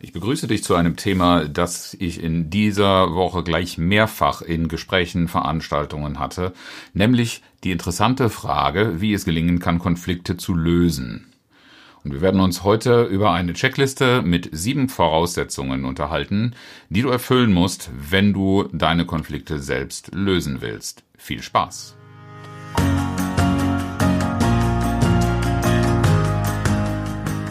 Ich begrüße dich zu einem Thema, das ich in dieser Woche gleich mehrfach in Gesprächen, Veranstaltungen hatte, nämlich die interessante Frage, wie es gelingen kann, Konflikte zu lösen. Und wir werden uns heute über eine Checkliste mit sieben Voraussetzungen unterhalten, die du erfüllen musst, wenn du deine Konflikte selbst lösen willst. Viel Spaß!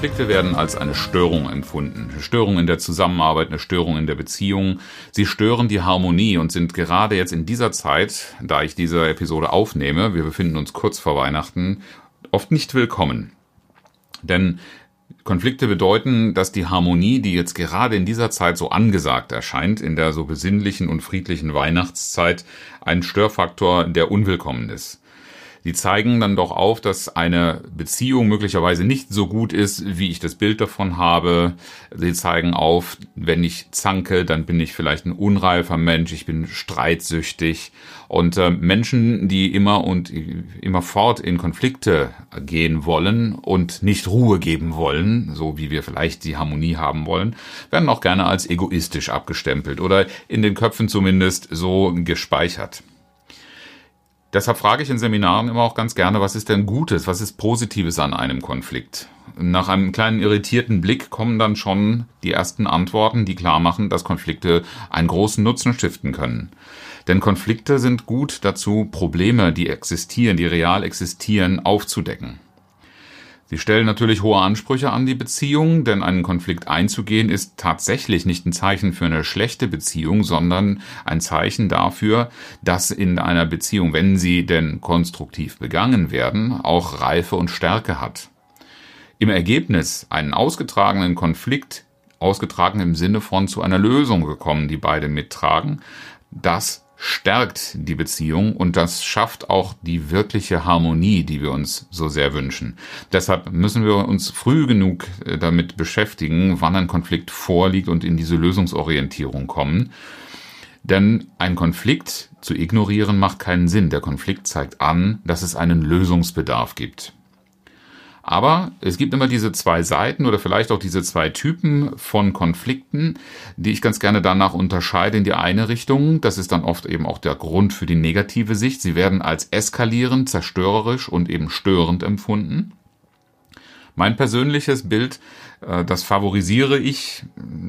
Konflikte werden als eine Störung empfunden. Eine Störung in der Zusammenarbeit, eine Störung in der Beziehung. Sie stören die Harmonie und sind gerade jetzt in dieser Zeit, da ich diese Episode aufnehme, wir befinden uns kurz vor Weihnachten, oft nicht willkommen. Denn Konflikte bedeuten, dass die Harmonie, die jetzt gerade in dieser Zeit so angesagt erscheint, in der so besinnlichen und friedlichen Weihnachtszeit, ein Störfaktor, der unwillkommen ist. Die zeigen dann doch auf, dass eine Beziehung möglicherweise nicht so gut ist, wie ich das Bild davon habe. Sie zeigen auf, wenn ich zanke, dann bin ich vielleicht ein unreifer Mensch, ich bin streitsüchtig. Und äh, Menschen, die immer und immer fort in Konflikte gehen wollen und nicht Ruhe geben wollen, so wie wir vielleicht die Harmonie haben wollen, werden auch gerne als egoistisch abgestempelt oder in den Köpfen zumindest so gespeichert. Deshalb frage ich in Seminaren immer auch ganz gerne, was ist denn Gutes, was ist Positives an einem Konflikt? Nach einem kleinen irritierten Blick kommen dann schon die ersten Antworten, die klar machen, dass Konflikte einen großen Nutzen stiften können. Denn Konflikte sind gut dazu, Probleme, die existieren, die real existieren, aufzudecken. Sie stellen natürlich hohe Ansprüche an die Beziehung, denn einen Konflikt einzugehen ist tatsächlich nicht ein Zeichen für eine schlechte Beziehung, sondern ein Zeichen dafür, dass in einer Beziehung, wenn sie denn konstruktiv begangen werden, auch Reife und Stärke hat. Im Ergebnis einen ausgetragenen Konflikt, ausgetragen im Sinne von zu einer Lösung gekommen, die beide mittragen, das stärkt die Beziehung und das schafft auch die wirkliche Harmonie, die wir uns so sehr wünschen. Deshalb müssen wir uns früh genug äh, damit beschäftigen, wann ein Konflikt vorliegt und in diese Lösungsorientierung kommen. Denn ein Konflikt zu ignorieren macht keinen Sinn. Der Konflikt zeigt an, dass es einen Lösungsbedarf gibt. Aber es gibt immer diese zwei Seiten oder vielleicht auch diese zwei Typen von Konflikten, die ich ganz gerne danach unterscheide in die eine Richtung. Das ist dann oft eben auch der Grund für die negative Sicht. Sie werden als eskalierend, zerstörerisch und eben störend empfunden. Mein persönliches Bild, äh, das favorisiere ich,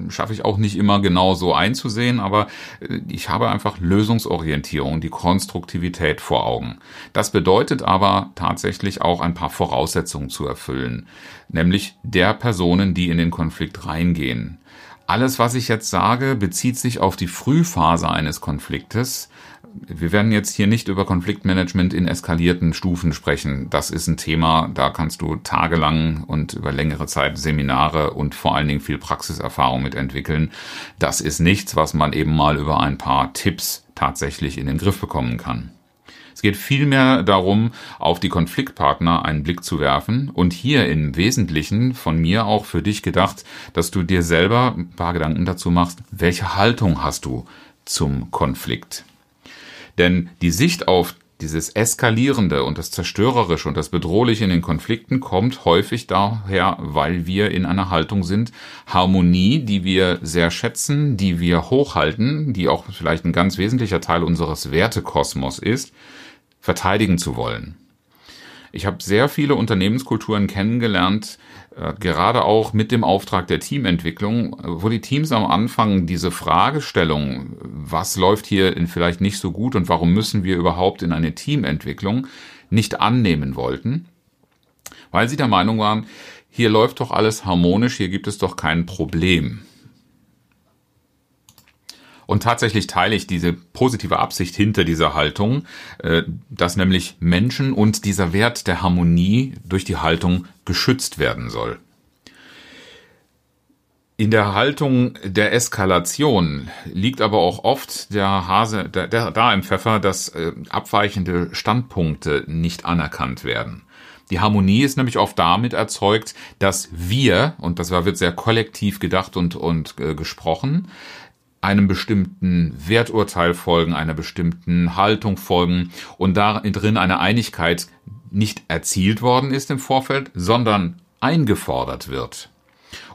schaffe ich auch nicht immer genau so einzusehen, aber äh, ich habe einfach Lösungsorientierung, die Konstruktivität vor Augen. Das bedeutet aber tatsächlich auch ein paar Voraussetzungen zu erfüllen, nämlich der Personen, die in den Konflikt reingehen. Alles, was ich jetzt sage, bezieht sich auf die Frühphase eines Konfliktes wir werden jetzt hier nicht über Konfliktmanagement in eskalierten Stufen sprechen. Das ist ein Thema, da kannst du tagelang und über längere Zeit Seminare und vor allen Dingen viel Praxiserfahrung mit entwickeln. Das ist nichts, was man eben mal über ein paar Tipps tatsächlich in den Griff bekommen kann. Es geht vielmehr darum, auf die Konfliktpartner einen Blick zu werfen und hier im Wesentlichen von mir auch für dich gedacht, dass du dir selber ein paar Gedanken dazu machst, welche Haltung hast du zum Konflikt? Denn die Sicht auf dieses Eskalierende und das Zerstörerische und das Bedrohliche in den Konflikten kommt häufig daher, weil wir in einer Haltung sind, Harmonie, die wir sehr schätzen, die wir hochhalten, die auch vielleicht ein ganz wesentlicher Teil unseres Wertekosmos ist, verteidigen zu wollen. Ich habe sehr viele Unternehmenskulturen kennengelernt, äh, gerade auch mit dem Auftrag der Teamentwicklung, wo die Teams am Anfang diese Fragestellung, was läuft hier vielleicht nicht so gut und warum müssen wir überhaupt in eine Teamentwicklung, nicht annehmen wollten, weil sie der Meinung waren, hier läuft doch alles harmonisch, hier gibt es doch kein Problem. Und tatsächlich teile ich diese positive Absicht hinter dieser Haltung, äh, dass nämlich Menschen und dieser Wert der Harmonie durch die Haltung geschützt werden soll. In der Haltung der Eskalation liegt aber auch oft der Hase der, der, da im Pfeffer, dass äh, abweichende Standpunkte nicht anerkannt werden. Die Harmonie ist nämlich oft damit erzeugt, dass wir, und das wird sehr kollektiv gedacht und, und äh, gesprochen, einem bestimmten Werturteil folgen, einer bestimmten Haltung folgen und darin eine Einigkeit nicht erzielt worden ist im Vorfeld, sondern eingefordert wird.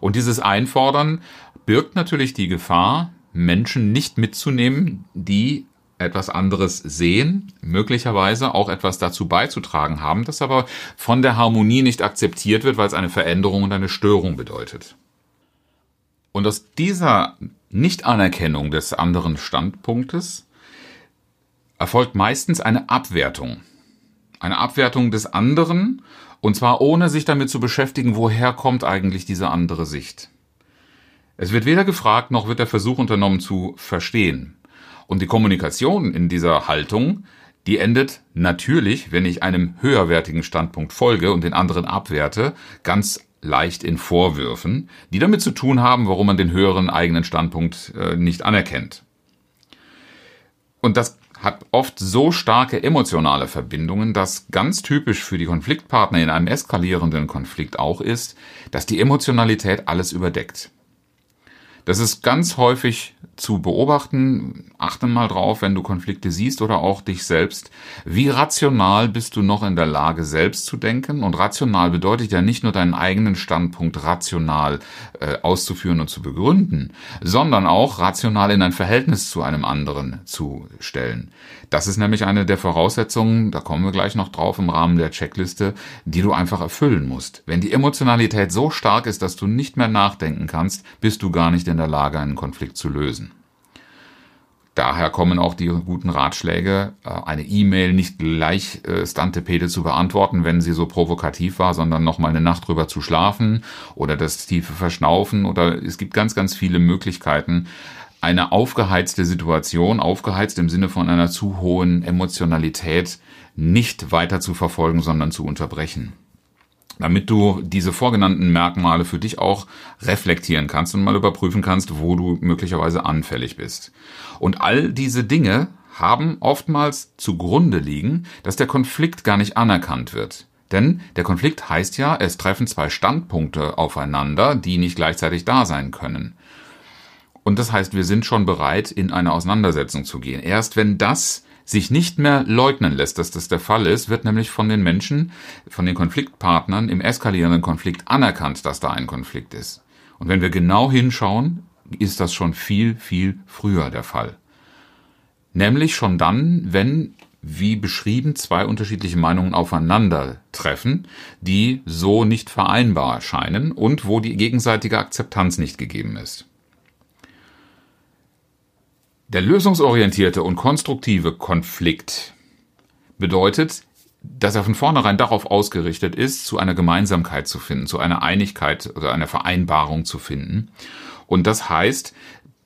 Und dieses Einfordern birgt natürlich die Gefahr, Menschen nicht mitzunehmen, die etwas anderes sehen, möglicherweise auch etwas dazu beizutragen haben, das aber von der Harmonie nicht akzeptiert wird, weil es eine Veränderung und eine Störung bedeutet. Und aus dieser Nichtanerkennung des anderen Standpunktes erfolgt meistens eine Abwertung. Eine Abwertung des anderen und zwar ohne sich damit zu beschäftigen, woher kommt eigentlich diese andere Sicht. Es wird weder gefragt, noch wird der Versuch unternommen zu verstehen. Und die Kommunikation in dieser Haltung, die endet natürlich, wenn ich einem höherwertigen Standpunkt folge und den anderen abwerte, ganz leicht in Vorwürfen, die damit zu tun haben, warum man den höheren eigenen Standpunkt äh, nicht anerkennt. Und das hat oft so starke emotionale Verbindungen, dass ganz typisch für die Konfliktpartner in einem eskalierenden Konflikt auch ist, dass die Emotionalität alles überdeckt. Das ist ganz häufig zu beobachten. Achte mal drauf, wenn du Konflikte siehst oder auch dich selbst. Wie rational bist du noch in der Lage, selbst zu denken? Und rational bedeutet ja nicht nur deinen eigenen Standpunkt rational äh, auszuführen und zu begründen, sondern auch rational in ein Verhältnis zu einem anderen zu stellen. Das ist nämlich eine der Voraussetzungen, da kommen wir gleich noch drauf im Rahmen der Checkliste, die du einfach erfüllen musst. Wenn die Emotionalität so stark ist, dass du nicht mehr nachdenken kannst, bist du gar nicht in der Lage, einen Konflikt zu lösen. Daher kommen auch die guten Ratschläge, äh, eine E-Mail nicht gleich äh, Stantepede zu beantworten, wenn sie so provokativ war, sondern nochmal eine Nacht drüber zu schlafen oder das tiefe Verschnaufen. Oder es gibt ganz, ganz viele Möglichkeiten, eine aufgeheizte Situation, aufgeheizt im Sinne von einer zu hohen Emotionalität, nicht weiter zu verfolgen, sondern zu unterbrechen damit du diese vorgenannten Merkmale für dich auch reflektieren kannst und mal überprüfen kannst, wo du möglicherweise anfällig bist. Und all diese Dinge haben oftmals zugrunde liegen, dass der Konflikt gar nicht anerkannt wird. Denn der Konflikt heißt ja, es treffen zwei Standpunkte aufeinander, die nicht gleichzeitig da sein können. Und das heißt, wir sind schon bereit, in eine Auseinandersetzung zu gehen. Erst wenn das sich nicht mehr leugnen lässt, dass das der Fall ist, wird nämlich von den Menschen, von den Konfliktpartnern im eskalierenden Konflikt anerkannt, dass da ein Konflikt ist. Und wenn wir genau hinschauen, ist das schon viel, viel früher der Fall. Nämlich schon dann, wenn, wie beschrieben, zwei unterschiedliche Meinungen aufeinandertreffen, die so nicht vereinbar erscheinen und wo die gegenseitige Akzeptanz nicht gegeben ist. Der lösungsorientierte und konstruktive Konflikt bedeutet, dass er von vornherein darauf ausgerichtet ist, zu einer Gemeinsamkeit zu finden, zu einer Einigkeit oder einer Vereinbarung zu finden. Und das heißt,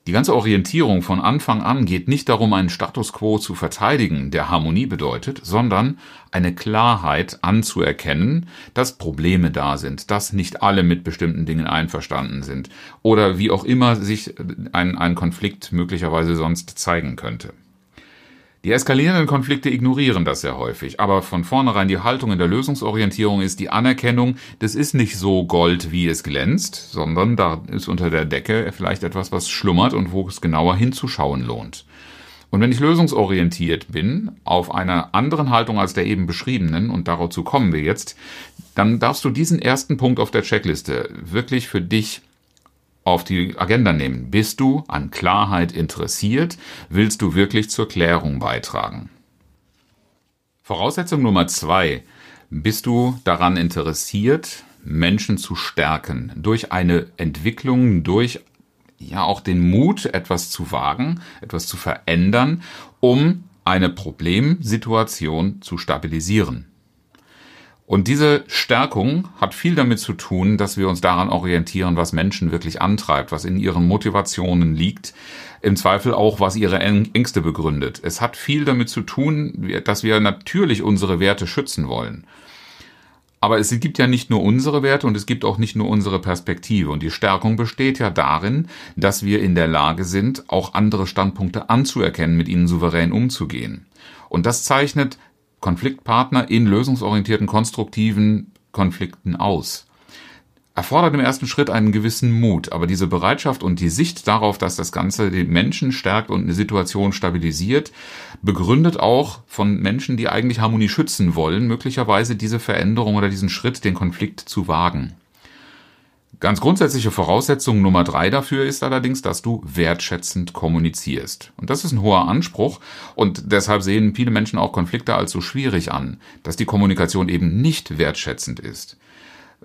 die ganze Orientierung von Anfang an geht nicht darum, einen Status quo zu verteidigen, der Harmonie bedeutet, sondern eine Klarheit anzuerkennen, dass Probleme da sind, dass nicht alle mit bestimmten Dingen einverstanden sind oder wie auch immer sich ein, ein Konflikt möglicherweise sonst zeigen könnte. Die eskalierenden Konflikte ignorieren das sehr häufig, aber von vornherein die Haltung in der Lösungsorientierung ist die Anerkennung, das ist nicht so Gold, wie es glänzt, sondern da ist unter der Decke vielleicht etwas, was schlummert und wo es genauer hinzuschauen lohnt. Und wenn ich lösungsorientiert bin, auf einer anderen Haltung als der eben beschriebenen, und dazu kommen wir jetzt, dann darfst du diesen ersten Punkt auf der Checkliste wirklich für dich auf die Agenda nehmen. Bist du an Klarheit interessiert? Willst du wirklich zur Klärung beitragen? Voraussetzung Nummer zwei. Bist du daran interessiert, Menschen zu stärken durch eine Entwicklung, durch ja auch den Mut, etwas zu wagen, etwas zu verändern, um eine Problemsituation zu stabilisieren? Und diese Stärkung hat viel damit zu tun, dass wir uns daran orientieren, was Menschen wirklich antreibt, was in ihren Motivationen liegt, im Zweifel auch, was ihre Ängste begründet. Es hat viel damit zu tun, dass wir natürlich unsere Werte schützen wollen. Aber es gibt ja nicht nur unsere Werte und es gibt auch nicht nur unsere Perspektive. Und die Stärkung besteht ja darin, dass wir in der Lage sind, auch andere Standpunkte anzuerkennen, mit ihnen souverän umzugehen. Und das zeichnet Konfliktpartner in lösungsorientierten, konstruktiven Konflikten aus erfordert im ersten Schritt einen gewissen Mut, aber diese Bereitschaft und die Sicht darauf, dass das Ganze den Menschen stärkt und eine Situation stabilisiert, begründet auch von Menschen, die eigentlich Harmonie schützen wollen, möglicherweise diese Veränderung oder diesen Schritt, den Konflikt zu wagen. Ganz grundsätzliche Voraussetzung Nummer drei dafür ist allerdings, dass du wertschätzend kommunizierst. Und das ist ein hoher Anspruch und deshalb sehen viele Menschen auch Konflikte als so schwierig an, dass die Kommunikation eben nicht wertschätzend ist.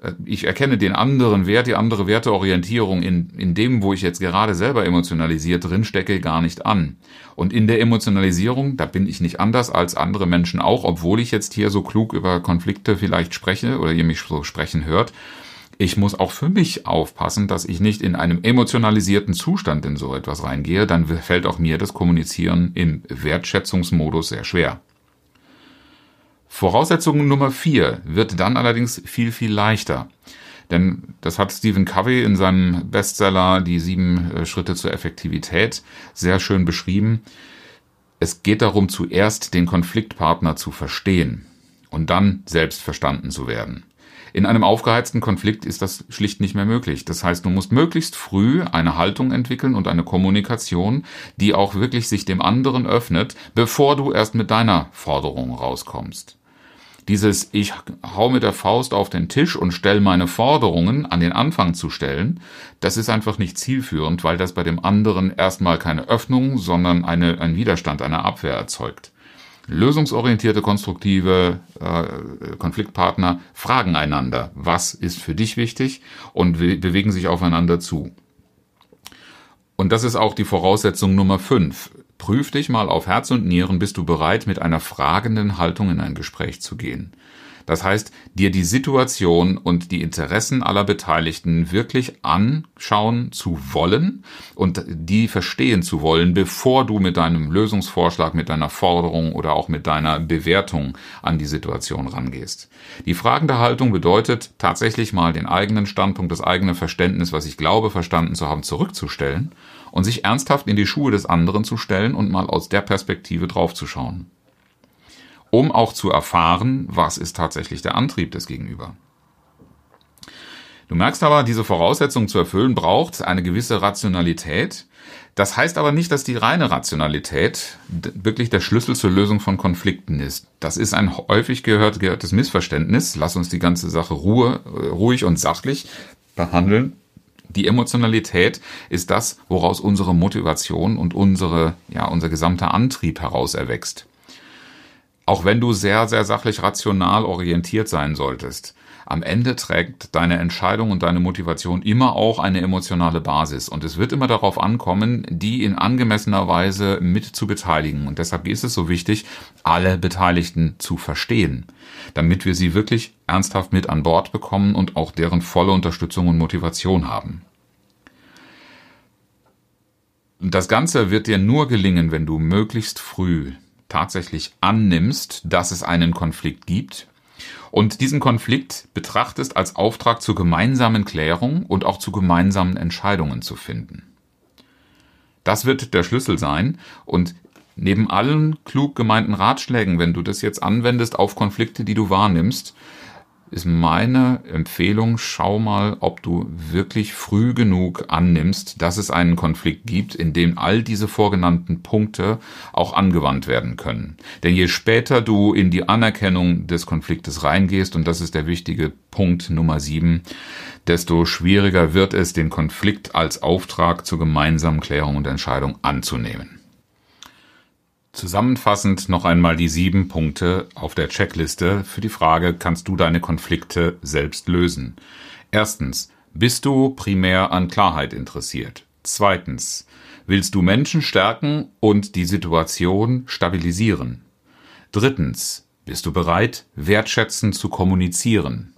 Äh, ich erkenne den anderen Wert, die andere Werteorientierung in, in dem, wo ich jetzt gerade selber emotionalisiert drin stecke, gar nicht an. Und in der Emotionalisierung, da bin ich nicht anders als andere Menschen auch, obwohl ich jetzt hier so klug über Konflikte vielleicht spreche oder ihr mich so sprechen hört. Ich muss auch für mich aufpassen, dass ich nicht in einem emotionalisierten Zustand in so etwas reingehe, dann fällt auch mir das Kommunizieren im Wertschätzungsmodus sehr schwer. Voraussetzung Nummer vier wird dann allerdings viel, viel leichter. Denn das hat Stephen Covey in seinem Bestseller Die sieben äh, Schritte zur Effektivität sehr schön beschrieben. Es geht darum, zuerst den Konfliktpartner zu verstehen und dann selbst verstanden zu werden. In einem aufgeheizten Konflikt ist das schlicht nicht mehr möglich. Das heißt, du musst möglichst früh eine Haltung entwickeln und eine Kommunikation, die auch wirklich sich dem anderen öffnet, bevor du erst mit deiner Forderung rauskommst. Dieses Ich hau mit der Faust auf den Tisch und stell meine Forderungen an den Anfang zu stellen, das ist einfach nicht zielführend, weil das bei dem anderen erstmal keine Öffnung, sondern eine, ein Widerstand, eine Abwehr erzeugt. Lösungsorientierte, konstruktive äh, Konfliktpartner fragen einander, was ist für dich wichtig und bewegen sich aufeinander zu. Und das ist auch die Voraussetzung Nummer fünf. Prüf dich mal auf Herz und Nieren, bist du bereit, mit einer fragenden Haltung in ein Gespräch zu gehen. Das heißt, dir die Situation und die Interessen aller Beteiligten wirklich anschauen zu wollen und die verstehen zu wollen, bevor du mit deinem Lösungsvorschlag, mit deiner Forderung oder auch mit deiner Bewertung an die Situation rangehst. Die fragende Haltung bedeutet tatsächlich mal den eigenen Standpunkt, das eigene Verständnis, was ich glaube verstanden zu haben, zurückzustellen und sich ernsthaft in die Schuhe des anderen zu stellen und mal aus der Perspektive draufzuschauen um auch zu erfahren, was ist tatsächlich der Antrieb des Gegenüber. Du merkst aber, diese Voraussetzung zu erfüllen braucht eine gewisse Rationalität. Das heißt aber nicht, dass die reine Rationalität wirklich der Schlüssel zur Lösung von Konflikten ist. Das ist ein häufig gehört, gehörtes Missverständnis. Lass uns die ganze Sache Ruhe, äh, ruhig und sachlich behandeln. Die Emotionalität ist das, woraus unsere Motivation und unsere, ja, unser gesamter Antrieb heraus erwächst. Auch wenn du sehr, sehr sachlich rational orientiert sein solltest, am Ende trägt deine Entscheidung und deine Motivation immer auch eine emotionale Basis. Und es wird immer darauf ankommen, die in angemessener Weise mit zu beteiligen. Und deshalb ist es so wichtig, alle Beteiligten zu verstehen, damit wir sie wirklich ernsthaft mit an Bord bekommen und auch deren volle Unterstützung und Motivation haben. Das Ganze wird dir nur gelingen, wenn du möglichst früh tatsächlich annimmst, dass es einen Konflikt gibt und diesen Konflikt betrachtest als Auftrag zur gemeinsamen Klärung und auch zu gemeinsamen Entscheidungen zu finden. Das wird der Schlüssel sein und neben allen klug gemeinten Ratschlägen, wenn du das jetzt anwendest auf Konflikte, die du wahrnimmst, ist meine Empfehlung, schau mal, ob du wirklich früh genug annimmst, dass es einen Konflikt gibt, in dem all diese vorgenannten Punkte auch angewandt werden können. Denn je später du in die Anerkennung des Konfliktes reingehst, und das ist der wichtige Punkt Nummer sieben, desto schwieriger wird es, den Konflikt als Auftrag zur gemeinsamen Klärung und Entscheidung anzunehmen. Zusammenfassend noch einmal die sieben Punkte auf der Checkliste für die Frage, kannst du deine Konflikte selbst lösen? Erstens, bist du primär an Klarheit interessiert? Zweitens, willst du Menschen stärken und die Situation stabilisieren? Drittens, bist du bereit, wertschätzend zu kommunizieren?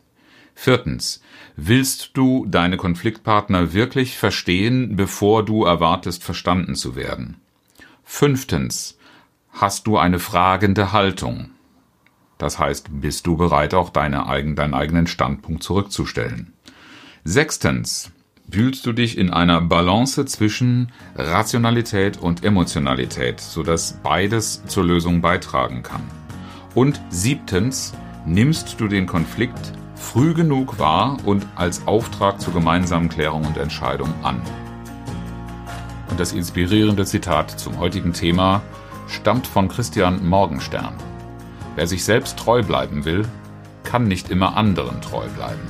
Viertens, willst du deine Konfliktpartner wirklich verstehen, bevor du erwartest, verstanden zu werden? Fünftens, hast du eine fragende Haltung. Das heißt, bist du bereit, auch deine eigen, deinen eigenen Standpunkt zurückzustellen? Sechstens, fühlst du dich in einer Balance zwischen Rationalität und Emotionalität, sodass beides zur Lösung beitragen kann? Und siebtens, nimmst du den Konflikt früh genug wahr und als Auftrag zur gemeinsamen Klärung und Entscheidung an? Und das inspirierende Zitat zum heutigen Thema stammt von Christian Morgenstern. Wer sich selbst treu bleiben will, kann nicht immer anderen treu bleiben.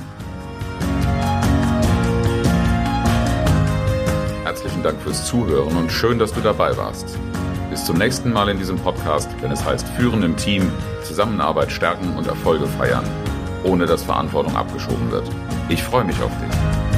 Herzlichen Dank fürs Zuhören und schön, dass du dabei warst. Bis zum nächsten Mal in diesem Podcast, wenn es heißt Führen im Team, Zusammenarbeit stärken und Erfolge feiern, ohne dass Verantwortung abgeschoben wird. Ich freue mich auf dich.